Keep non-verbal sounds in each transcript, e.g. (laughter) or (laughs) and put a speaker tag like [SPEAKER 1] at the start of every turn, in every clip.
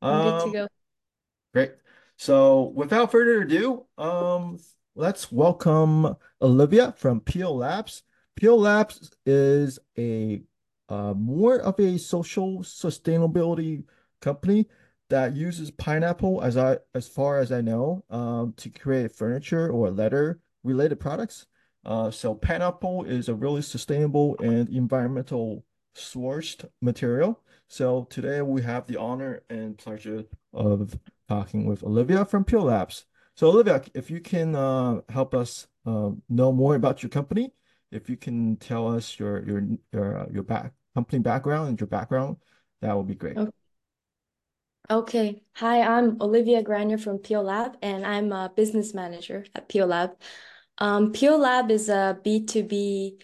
[SPEAKER 1] I'm good to
[SPEAKER 2] Um,
[SPEAKER 1] go.
[SPEAKER 2] great. So without further ado, um, let's welcome Olivia from Peel Labs. Peel Labs is a uh, more of a social sustainability company that uses pineapple, as I as far as I know, um, to create furniture or leather related products. Uh, so pineapple is a really sustainable and environmental sourced material. So today we have the honor and pleasure of talking with Olivia from Peel Labs. So Olivia, if you can uh, help us uh, know more about your company, if you can tell us your your your uh, your back company background and your background, that would be great.
[SPEAKER 1] O- Okay. Hi, I'm Olivia Granier from Peel Lab, and I'm a business manager at Peel Lab. Um, Peel Lab is a B2B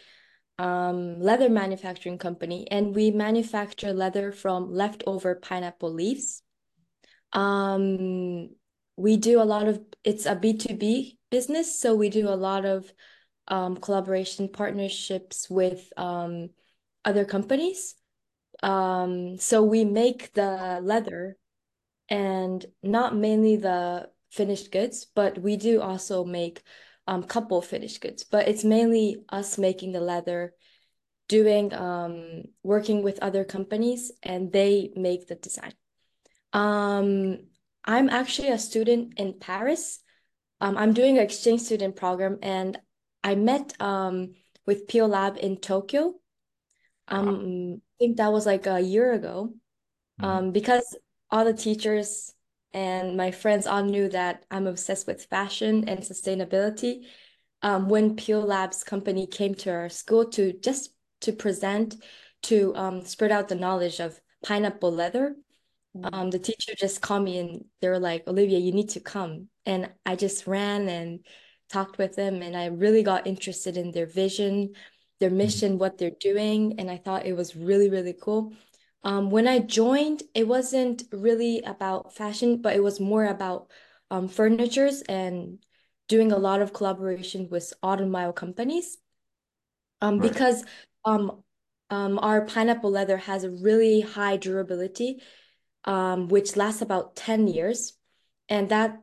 [SPEAKER 1] um, leather manufacturing company, and we manufacture leather from leftover pineapple leaves. Um, we do a lot of, it's a B2B business, so we do a lot of um, collaboration partnerships with um, other companies. Um, so we make the leather and not mainly the finished goods, but we do also make um couple finished goods. But it's mainly us making the leather, doing um working with other companies, and they make the design. Um, I'm actually a student in Paris. Um, I'm doing an exchange student program, and I met um with Peel Lab in Tokyo.
[SPEAKER 2] Wow.
[SPEAKER 1] Um, I think that was like a year ago.
[SPEAKER 2] Mhm.
[SPEAKER 1] Um, because all the teachers and my friends all knew that I'm obsessed with fashion and sustainability. Um, when Peel Labs company came to our school to just to present, to um, spread out the knowledge of pineapple leather, um, the teacher just called me and they were like, Olivia, you need to come. And I just ran and talked with them, and I really got interested in their vision, their
[SPEAKER 2] Mhm.
[SPEAKER 1] mission, what they're doing, and I thought it was really, really cool. Um, when I joined, it wasn't really about fashion, but it was more about um, furnitures and doing a lot of collaboration with automobile companies. Um,
[SPEAKER 2] Right.
[SPEAKER 1] because um, um, our pineapple leather has a really high durability um, which lasts about 10 years. And that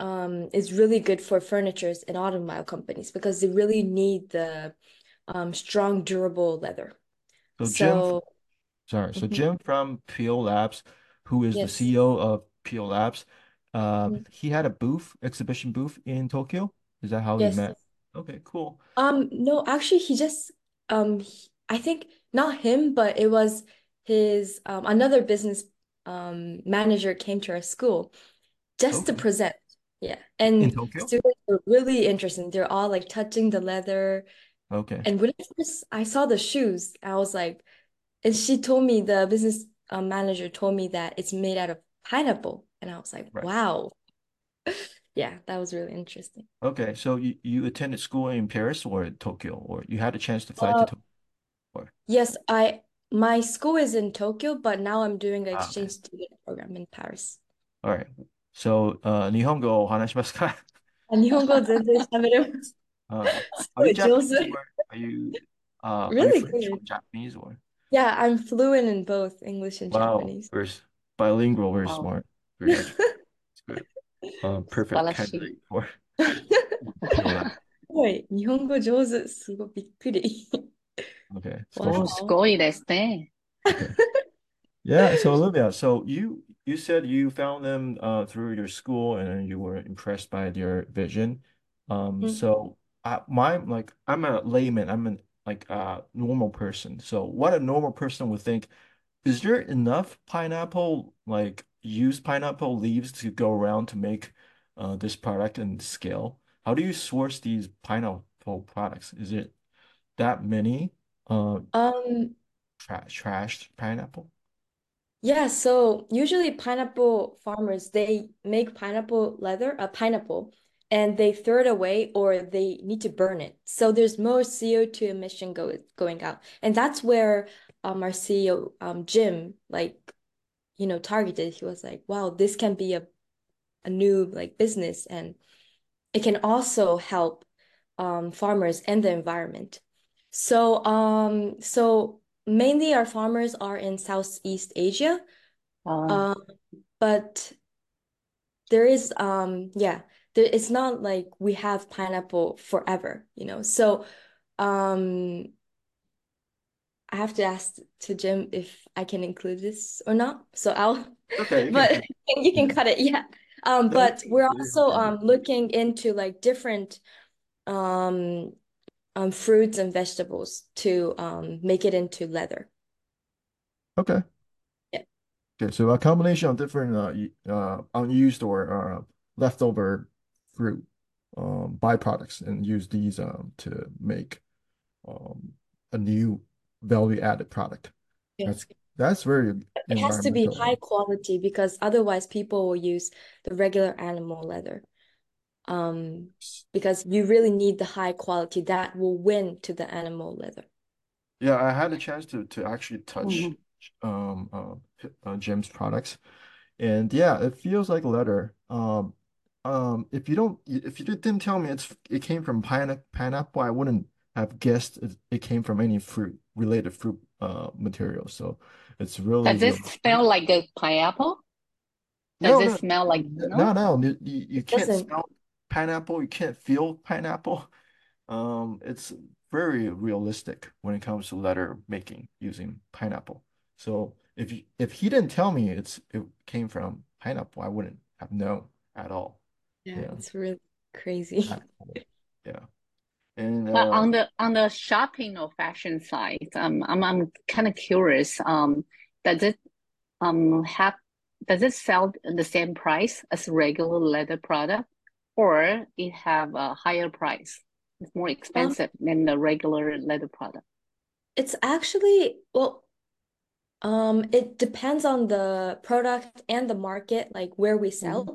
[SPEAKER 1] um, is really good for furnitures and automobile companies because they really need the um, strong, durable leather.
[SPEAKER 2] So
[SPEAKER 1] So,
[SPEAKER 2] sorry. So
[SPEAKER 1] mhm,
[SPEAKER 2] Jim from Peel Labs, who is the. CEO of Peel Labs, uh,
[SPEAKER 1] Mhm.
[SPEAKER 2] he had a booth, exhibition booth in Tokyo. Is that how you
[SPEAKER 1] Yes.
[SPEAKER 2] met? Okay, cool.
[SPEAKER 1] Um, no, actually, he just, um, he- I think not him, but it was his, um, another business um, manager came to our school just to
[SPEAKER 2] Okay.
[SPEAKER 1] present. Yeah.
[SPEAKER 2] In
[SPEAKER 1] And
[SPEAKER 2] Tokyo?
[SPEAKER 1] students were really interested. They're all like touching the leather.
[SPEAKER 2] Okay.
[SPEAKER 1] And when I first I saw the shoes, I was like, and she told me the business um, manager told me that it's made out of pineapple, and I was like,
[SPEAKER 2] Right.
[SPEAKER 1] wow, (laughs) yeah, that was really interesting.
[SPEAKER 2] Okay, so you, you attended school in Paris or Tokyo, or you had a chance to fly to
[SPEAKER 1] Uh,
[SPEAKER 2] Tokyo? Or,
[SPEAKER 1] yes, I my school is in Tokyo, but now I'm doing an
[SPEAKER 2] ah, okay.
[SPEAKER 1] exchange student program in Paris.
[SPEAKER 2] All right. So, uh, 日本語をお話(laughs) しますか
[SPEAKER 1] あ、日本語全然喋れます。
[SPEAKER 2] uh,
[SPEAKER 1] す
[SPEAKER 2] are
[SPEAKER 1] ご
[SPEAKER 2] you
[SPEAKER 1] い上 (laughs)
[SPEAKER 2] Japanese
[SPEAKER 1] 手。
[SPEAKER 2] or are you uh are you
[SPEAKER 1] Really
[SPEAKER 2] French or
[SPEAKER 1] good.
[SPEAKER 2] Japanese or
[SPEAKER 1] Yeah, I'm fluent in both English and
[SPEAKER 2] wow,
[SPEAKER 1] Japanese.
[SPEAKER 2] very s- bilingual, very
[SPEAKER 3] わお、
[SPEAKER 2] smart, very educated. (laughs) It's good. Um,
[SPEAKER 3] 素晴
[SPEAKER 2] perfect
[SPEAKER 3] らしい。
[SPEAKER 2] candidate for
[SPEAKER 1] す
[SPEAKER 2] Peel Lab.
[SPEAKER 1] ごい、日本語上手。すごいびっくり。
[SPEAKER 2] Okay,
[SPEAKER 3] おー、
[SPEAKER 2] especially
[SPEAKER 3] す
[SPEAKER 1] Wow.
[SPEAKER 3] ごいですね。
[SPEAKER 2] okay. Yeah, so Olivia, so you you said you found them uh through your school and then you were impressed by their vision. Um,
[SPEAKER 1] Mm.
[SPEAKER 2] so I my like I'm a layman, I'm an like a normal person. So what a normal person would think, is there enough pineapple like used pineapple leaves to go around to make uh this product and scale? How do you source these pineapple products? Is it that many uh
[SPEAKER 1] Um,
[SPEAKER 2] trash trashed pineapple?
[SPEAKER 1] yeah, so usually pineapple farmers, they make pineapple leather, a pineapple, and they throw it away or they need to burn it. So there's more CO2 emission go going out. And that's where um our CEO um Jim like, you know, targeted. He was like, wow, this can be a, a new like business and it can also help um farmers and the environment. So um so mainly our farmers are in Southeast Asia. Um, but there is um yeah it's not like we have pineapple forever you know? So um I have to ask to Jim if I can include this or not. So I'll
[SPEAKER 2] Okay, you (laughs)
[SPEAKER 1] but
[SPEAKER 2] can. (laughs)
[SPEAKER 1] you can cut it yeah. Um but we're also um looking into like different um um fruits and vegetables to um make it into leather.
[SPEAKER 2] Okay.
[SPEAKER 1] yeah.
[SPEAKER 2] Okay, so a combination of different uh, uh unused or uh, leftover fruit um byproducts and use these um to make um a new value added product.
[SPEAKER 1] yes
[SPEAKER 2] That's that's very
[SPEAKER 1] it has to be high quality because otherwise people will use the regular animal leather um, because you really need the high quality that will win to the animal leather.
[SPEAKER 2] Yeah, I had a chance to to actually touch
[SPEAKER 3] Mhm.
[SPEAKER 2] um uh, uh Jim's products, and yeah, it feels like leather. Um, um, if you don't, if you didn't tell me it's it came from pine pineapple, I wouldn't have guessed it, it came from any fruit related fruit uh material. So it's really
[SPEAKER 3] Does it
[SPEAKER 2] realistic.
[SPEAKER 3] smell like a pineapple? Does
[SPEAKER 2] No,
[SPEAKER 3] it
[SPEAKER 2] no,
[SPEAKER 3] smell like
[SPEAKER 2] no,
[SPEAKER 3] no?
[SPEAKER 2] no. You, you you can't
[SPEAKER 1] Doesn't
[SPEAKER 2] smell pineapple. You can't feel pineapple. Um, it's very realistic when it comes to letter making using pineapple. So if you, if he didn't tell me it's it came from pineapple, I wouldn't have known at all.
[SPEAKER 1] Yeah,
[SPEAKER 2] Yeah,
[SPEAKER 1] it's really crazy.
[SPEAKER 2] Yeah. And
[SPEAKER 3] But
[SPEAKER 2] uh,
[SPEAKER 3] on the on the shopping or fashion side, um, I'm I'm kind of curious. Um, does it um have does it sell the same price as regular leather product, or it have a higher price? It's more
[SPEAKER 1] Um,
[SPEAKER 3] expensive than the regular leather product.
[SPEAKER 1] it's actually well, um, it depends on the product and the market, like where we sell.
[SPEAKER 3] Mm-hmm.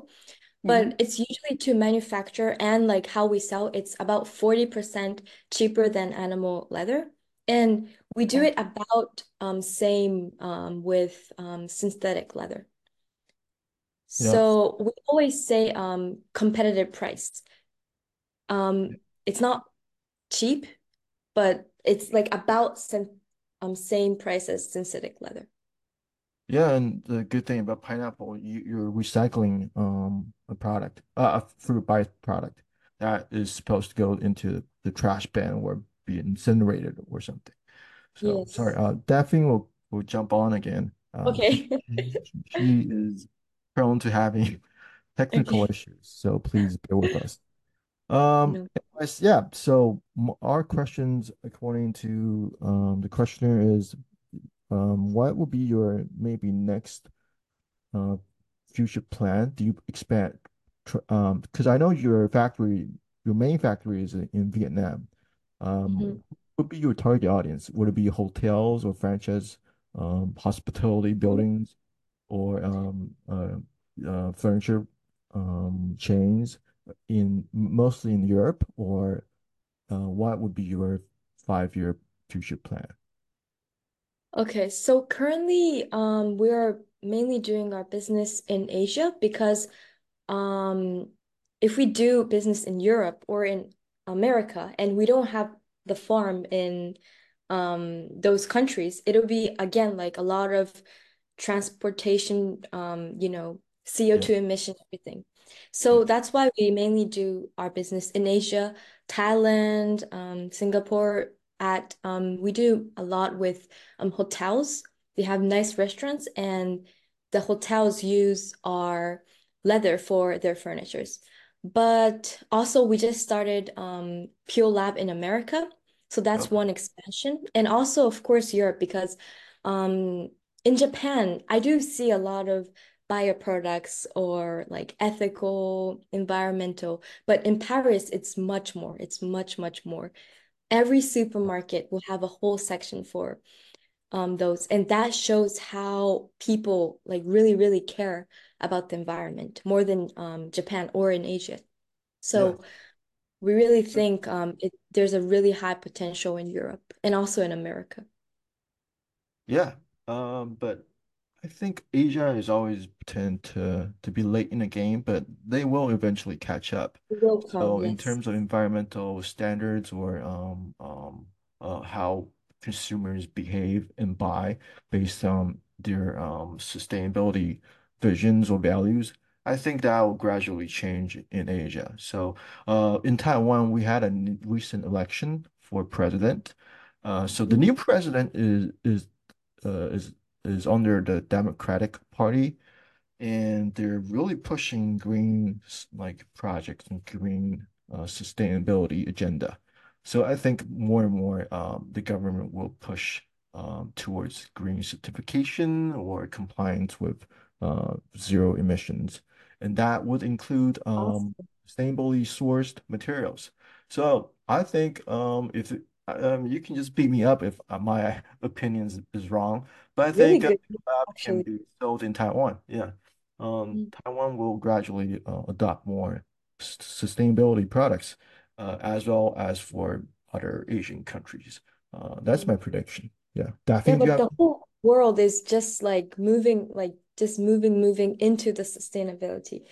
[SPEAKER 1] But it's usually to manufacture and like how we sell, it's about 40% cheaper than animal leather. And we do it about um same um with um synthetic leather.
[SPEAKER 2] yeah,
[SPEAKER 1] So we always say um competitive price. Um it's not cheap, but it's like about syn um same price as synthetic leather.
[SPEAKER 2] Yeah. And the good thing about pineapple, you, you're recycling um a product, uh, a fruit byproduct that is supposed to go into the trash bin or be incinerated or something. So sorry, uh, Daphne will will jump on again. Uh,
[SPEAKER 1] Okay. (laughs)
[SPEAKER 2] she, she is prone to having (laughs) technical
[SPEAKER 1] Okay.
[SPEAKER 2] issues, so please bear with us. Um,
[SPEAKER 1] No.
[SPEAKER 2] anyways, yeah. So m- our questions, according to um the questioner, is um what will be your maybe next uh future plan? Do you expand? tr- Um, because I know your factory, your main factory is in, Vietnam. Um,
[SPEAKER 1] Mhm.
[SPEAKER 2] what would be your target audience? Would it be hotels or franchise, um, hospitality buildings, or um, uh, uh, furniture um, chains in mostly in Europe, or uh, what would be your five-year future plan?
[SPEAKER 1] Okay, so currently um we are mainly doing our business in Asia because um if we do business in Europe or in America and we don't have the farm in um those countries, it'll be again like a lot of transportation um you know CO2 emission everything.
[SPEAKER 2] yeah,
[SPEAKER 1] So that's why we mainly do our business in Asia, Thailand, um Singapore at um we do a lot with um hotels. They have nice restaurants and the hotels use our leather for their furnitures. But also we just started um Peel Lab in America. So that's
[SPEAKER 2] okay,
[SPEAKER 1] one expansion. And also of course Europe because um in Japan, I do see a lot of bio products or like ethical, environmental, but in Paris it's much more. It's much, much more. Every supermarket will have a whole section for um those and that shows how people like really really care about the environment more than um Japan or in Asia.
[SPEAKER 2] yeah,
[SPEAKER 1] So we really think um it there's a really high potential in Europe and also in America.
[SPEAKER 2] yeah. Um, but I think Asia is always tend to to be late in the game, but they will eventually catch up.
[SPEAKER 1] Will come,
[SPEAKER 2] So in
[SPEAKER 1] yes.
[SPEAKER 2] terms of environmental standards or um um uh how consumers behave and buy based on their um sustainability visions or values, I think that will gradually change in Asia. So, uh, in Taiwan, we had a recent election for president. Uh, so the new president is is uh, is is under the Democratic Party, and they're really pushing green like projects and green uh, sustainability agenda. So I think more and more um, the government will push um, towards green certification or compliance with uh, zero emissions, and that would include um, awesome. sustainably sourced materials. So I think um, if um, you can just beat me up if uh, my (laughs) opinions is wrong, but I really think uh, can be sold in Taiwan. Yeah, um, mm. Taiwan will gradually uh, adopt more sustainability products, uh, as well as for other Asian countries. Uh, that's my prediction. Yeah,
[SPEAKER 1] Daphne, yeah, but have... the whole world is just like moving, like just moving, moving into the sustainability.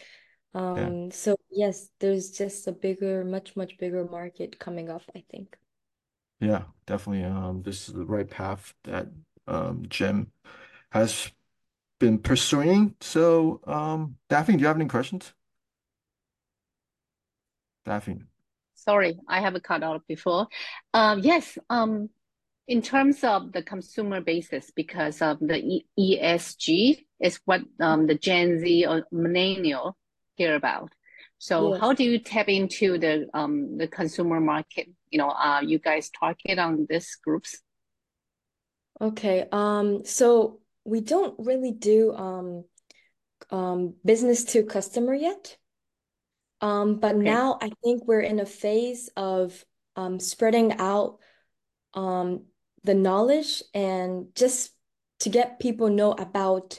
[SPEAKER 1] Um, yeah. so yes, there's just a bigger, much, much bigger market coming up, I think.
[SPEAKER 2] Yeah, definitely. Um, this is the right path that um Jim has been pursuing. So, um, Daphne, do you have any questions? Daphne.
[SPEAKER 3] Sorry, I have a cut out before. Um, yes, um, in terms of the consumer basis, because of the e ESG is what um, the Gen Z or millennial hear about. So yes. how do you tap into the um, the consumer market? You know, uh, you guys target on these groups?
[SPEAKER 1] Okay, um, so we don't really do um, um, business to customer yet. Um, but okay. now I think we're in a phase of um, spreading out um, the knowledge and just to get people know about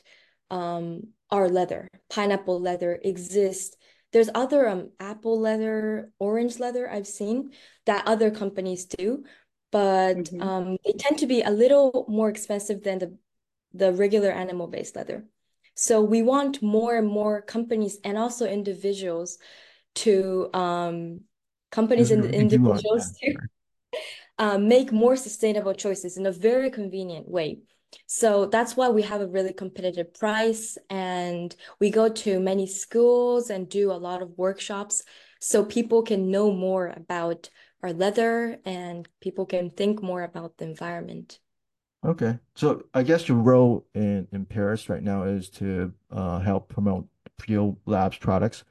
[SPEAKER 1] um, our leather. Pineapple leather exists. There's other um, apple leather, orange leather I've seen that other companies do, but mm -hmm. um, they tend to be a little more expensive than the, the regular animal-based leather. So we want more and more companies and also individuals to um, companies and individuals to um, (laughs) make more sustainable choices in a very convenient way. So that's why we have a really competitive price and we go to many schools and do a lot of workshops so people can know more about our leather and people can think more about the environment.
[SPEAKER 2] Okay. So I guess your role in, in Paris right now is to uh, help promote Peel Labs products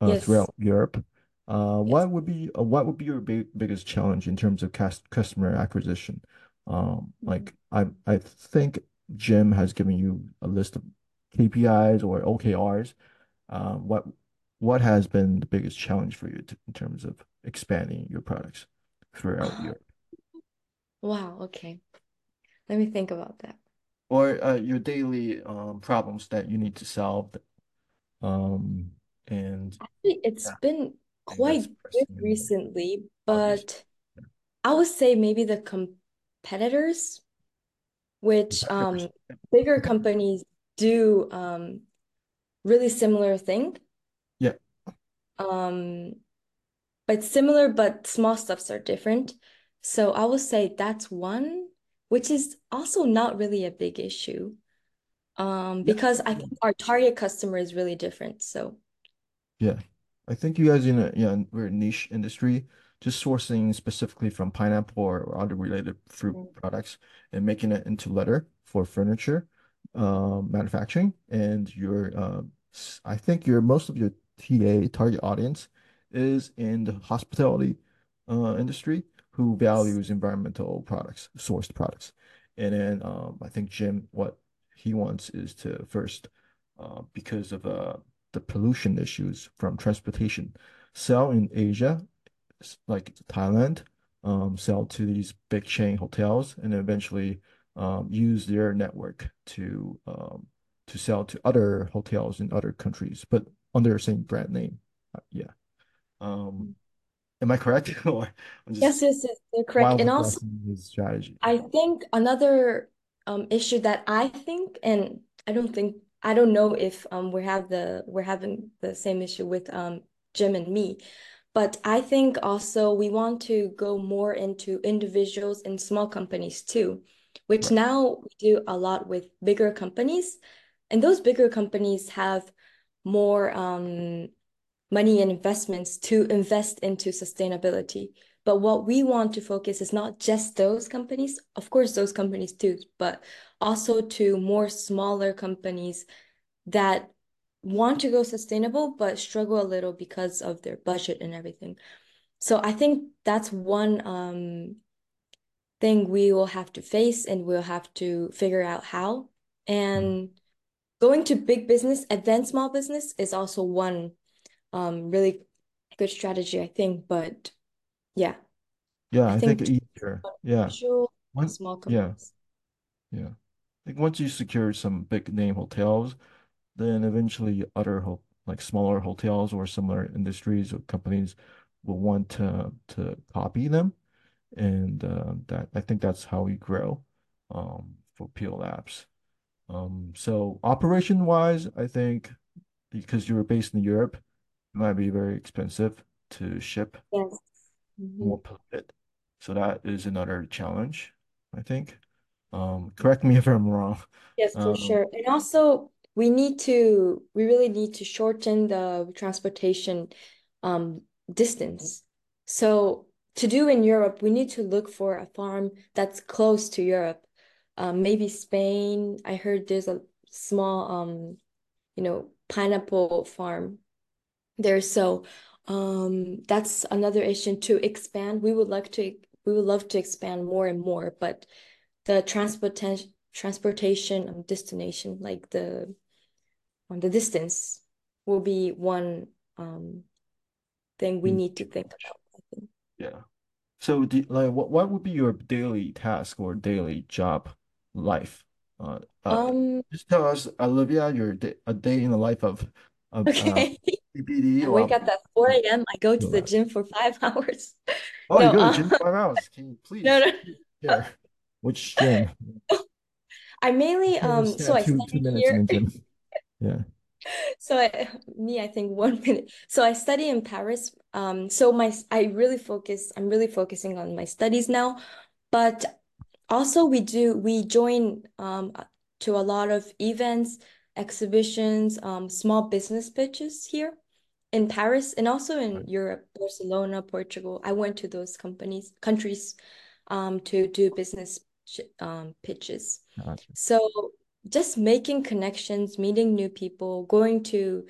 [SPEAKER 2] uh, yes. throughout Europe. Uh, yes. What would be uh, what would be your big, biggest challenge in terms of cast, customer acquisition? Um, like I I think Jim has given you a list of KPIs or OKRs. Uh, what what has been the biggest challenge for you to, in terms of expanding your products throughout Europe?
[SPEAKER 1] Wow. Okay. Let me think about that.
[SPEAKER 2] Or uh, your daily um, problems that you need to solve. Um, and
[SPEAKER 1] Actually, it's yeah, been quite good recently, but yeah. I would say maybe the competitors, which um bigger (laughs) companies do um really similar thing.
[SPEAKER 2] Yeah.
[SPEAKER 1] Um, but similar, but small stuffs are different. So I would say that's one, which is also not really a big issue. Um, because I think our target customer is really different. So
[SPEAKER 2] yeah. I think you guys in a yeah, we're a niche industry, just sourcing specifically from pineapple or, or other related fruit mm. products and making it into leather for furniture uh, manufacturing. And your uh, I think your most of your TA target audience is in the hospitality uh, industry who values environmental products, sourced products. And then um, I think Jim, what he wants is to first, uh, because of uh, the pollution issues from transportation. Sell in Asia, like Thailand, um, sell to these big chain hotels, and eventually um, use their network to um, to sell to other hotels in other countries, but under the same brand name. Uh, yeah. Um, am I correct? (laughs)
[SPEAKER 1] or yes, yes, yes, you're correct. And also, his strategy. I think another um, issue that I think, and I don't think I don't know if um we have the we're having the same issue with um Jim and me, but I think also we want to go more into individuals and small companies too, which right. now we do a lot with bigger companies. and those bigger companies have more um, money and investments to invest into sustainability. But what we want to focus is not just those companies, of course, those companies too, but also to more smaller companies that want to go sustainable but struggle a little because of their budget and everything. So I think that's one um, thing we will have to face and we'll have to figure out how. And going to big business and then small business is also one um, really good strategy, I think. But yeah,
[SPEAKER 2] Yeah,
[SPEAKER 1] I
[SPEAKER 2] I think
[SPEAKER 1] think
[SPEAKER 2] easier. Yeah. One,
[SPEAKER 1] small
[SPEAKER 2] yeah,
[SPEAKER 1] companies.
[SPEAKER 2] yeah. I think once you secure some big name hotels, then eventually other ho like smaller hotels or similar industries or companies will want to to copy them. And uh, that I think that's how we grow um, for Peel Labs. Um, so operation wise, I think because you're based in Europe, it might be very expensive to ship
[SPEAKER 1] Yes.
[SPEAKER 2] more
[SPEAKER 1] Mhm.
[SPEAKER 2] polluted. So that is another challenge, I think. Um, correct me (laughs) if I'm wrong.
[SPEAKER 1] Yes, for
[SPEAKER 2] Um,
[SPEAKER 1] sure. And also, we need to, we really need to shorten the transportation um, distance. So, to do in Europe, we need to look for a farm that's close to Europe. Um, maybe Spain. I heard there's a small, um, you know, pineapple farm there. So, um, that's another issue to expand. We would like to, we would love to expand more and more, but the transportation transportation um, destination, like the um, the distance, will be one um thing we need to think about,
[SPEAKER 2] Yeah. So do, like what what would be your daily task or daily job life? Uh, uh
[SPEAKER 1] Um,
[SPEAKER 2] just tell us, Olivia, your day, a day in the life of of uh (laughs) CPD
[SPEAKER 1] I
[SPEAKER 2] or
[SPEAKER 1] wake up at 4 a.m. I go to the
[SPEAKER 2] Labs.
[SPEAKER 1] gym for five (laughs) hours.
[SPEAKER 2] Oh, you go to the
[SPEAKER 1] uh,
[SPEAKER 2] gym five hours. Can you (laughs) please
[SPEAKER 1] no.
[SPEAKER 2] share which gym? (laughs)
[SPEAKER 1] I mainly um so I
[SPEAKER 2] two two
[SPEAKER 1] study here.
[SPEAKER 2] Yeah.
[SPEAKER 1] So I, me, I think one minute. So I study in Paris. Um, so my I really focus, I'm really focusing on my studies now, but also we do we join um to a lot of events, exhibitions, um, small business pitches here in Paris and also in. Europe, Barcelona, Portugal. I went to those companies, countries, um, to do business um pitches.
[SPEAKER 2] Gotcha.
[SPEAKER 1] So just making connections, meeting new people, going to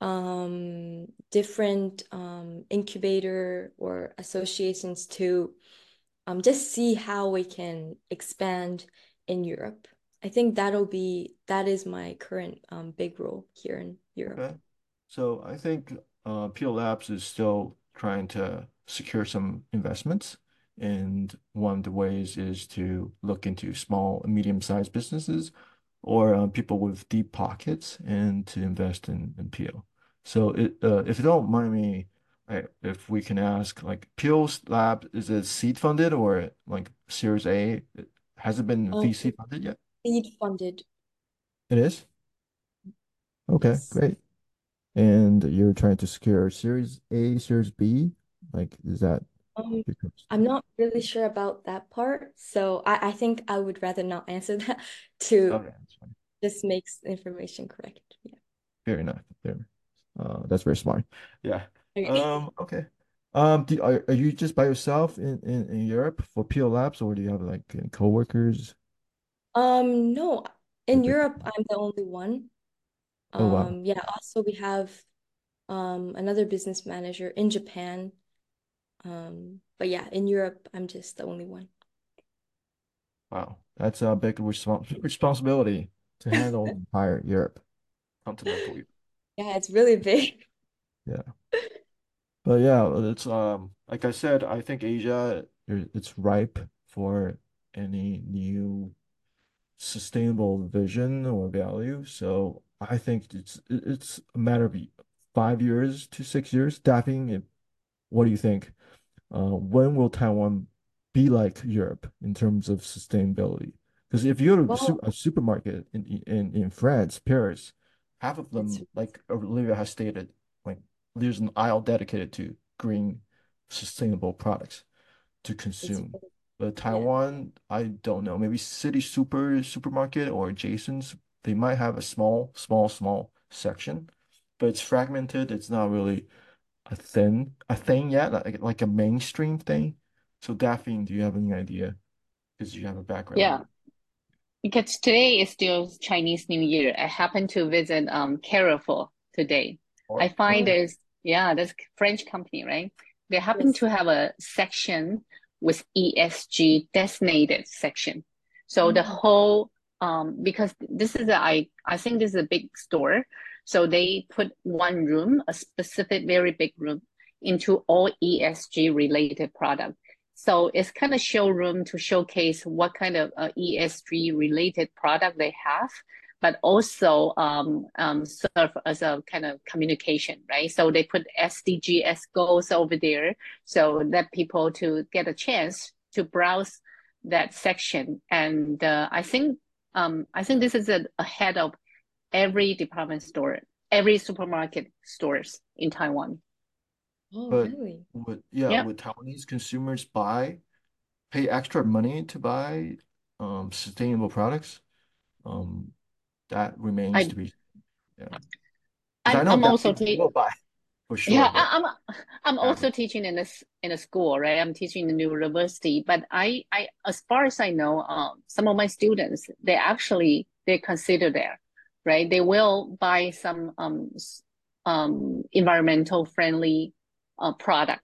[SPEAKER 1] um, different um, incubator or associations to um, just see how we can expand in Europe. I think that'll be that is my current um, big role here in Europe.
[SPEAKER 2] Okay. So I think uh, Peel Labs is still trying to secure some investments. And one of the ways is to look into small and medium-sized businesses or uh, people with deep pockets and to invest in, in Peel. So it, uh, if you don't mind me, I, if we can ask, like Peel's Lab, is it seed funded or like Series A? Has it been
[SPEAKER 1] Um,
[SPEAKER 2] VC funded yet?
[SPEAKER 1] seed funded,
[SPEAKER 2] It is? Okay, great. And you're trying to secure Series A, Series B? Like, is that
[SPEAKER 1] Um,
[SPEAKER 2] your
[SPEAKER 1] I'm not really sure about that part, so I, I think I would rather not answer (laughs) that to
[SPEAKER 2] Okay, that's fine.
[SPEAKER 1] just makes information correct. Yeah.
[SPEAKER 2] Fair enough. Fair. Uh, that's very smart. Yeah.
[SPEAKER 1] Okay.
[SPEAKER 2] Um, okay. Um, do, are, are you just by yourself in, in, in Europe for Peel Labs, or do you have like coworkers
[SPEAKER 1] Um, no, in
[SPEAKER 2] big
[SPEAKER 1] Europe. I'm the only one.
[SPEAKER 2] Oh wow.
[SPEAKER 1] Um, yeah, also we have um another business manager in Japan. Um, but yeah, in Europe, I'm just the only one.
[SPEAKER 2] Wow. That's a big respons (laughs) responsibility to handle entire Europe, continental Europe. (laughs)
[SPEAKER 1] Yeah, it's really big.
[SPEAKER 2] Yeah. But yeah, it's um like I said, I think Asia it's ripe for any new sustainable vision or value. So I think it's it's a matter of five years to six years. Daphne, what do you think? Uh, when will Taiwan be like Europe in terms of sustainability? Because if you go to su a supermarket in, in in France, Paris, half of them, like Olivia has stated, like there's an aisle dedicated to green, sustainable products to consume. But
[SPEAKER 1] yeah.
[SPEAKER 2] Taiwan, I don't know. Maybe City Super supermarket or Jason's they might have a small, small, small section, but it's fragmented. It's not really a thing, a thing yet, like like a mainstream thing. So Daphne, do you have any idea? Because you have a background.
[SPEAKER 3] Yeah. Because today is still Chinese New Year. I happened to visit um Carrefour today.
[SPEAKER 2] Or,
[SPEAKER 3] I find
[SPEAKER 2] oh,
[SPEAKER 3] there's yeah, there's French company, right? They happen
[SPEAKER 1] Yes.
[SPEAKER 3] to have a section with ESG designated section. So the
[SPEAKER 1] Mm.
[SPEAKER 3] whole um because this is a I I think this is a big store. So they put one room, a specific very big room, into all ESG related product. So it's kind of showroom to showcase what kind of uh, ESG related product they have, but also um, um, serve as a kind of communication, right? So they put SDGs goals over there, so that people to get a chance to browse that section. And uh, I think um, I think this is a, ahead of every department store, every supermarket stores in Taiwan.
[SPEAKER 1] Oh,
[SPEAKER 2] but
[SPEAKER 1] really?
[SPEAKER 2] would yeah,
[SPEAKER 3] Yeah.
[SPEAKER 2] would Taiwanese consumers buy, pay extra money to buy um sustainable products? Um, that remains
[SPEAKER 3] I
[SPEAKER 2] to be yeah. 'Cause I
[SPEAKER 3] I'm
[SPEAKER 2] know
[SPEAKER 3] I'm also
[SPEAKER 2] Daphne
[SPEAKER 3] ta-
[SPEAKER 2] will buy for sure,
[SPEAKER 3] Yeah,
[SPEAKER 2] but
[SPEAKER 3] I, I'm I'm also teaching in this in a school, right? I'm teaching in the new university, but I I as far as I know, um, some of my students they actually they consider there, right? They will buy some um um environmental friendly uh product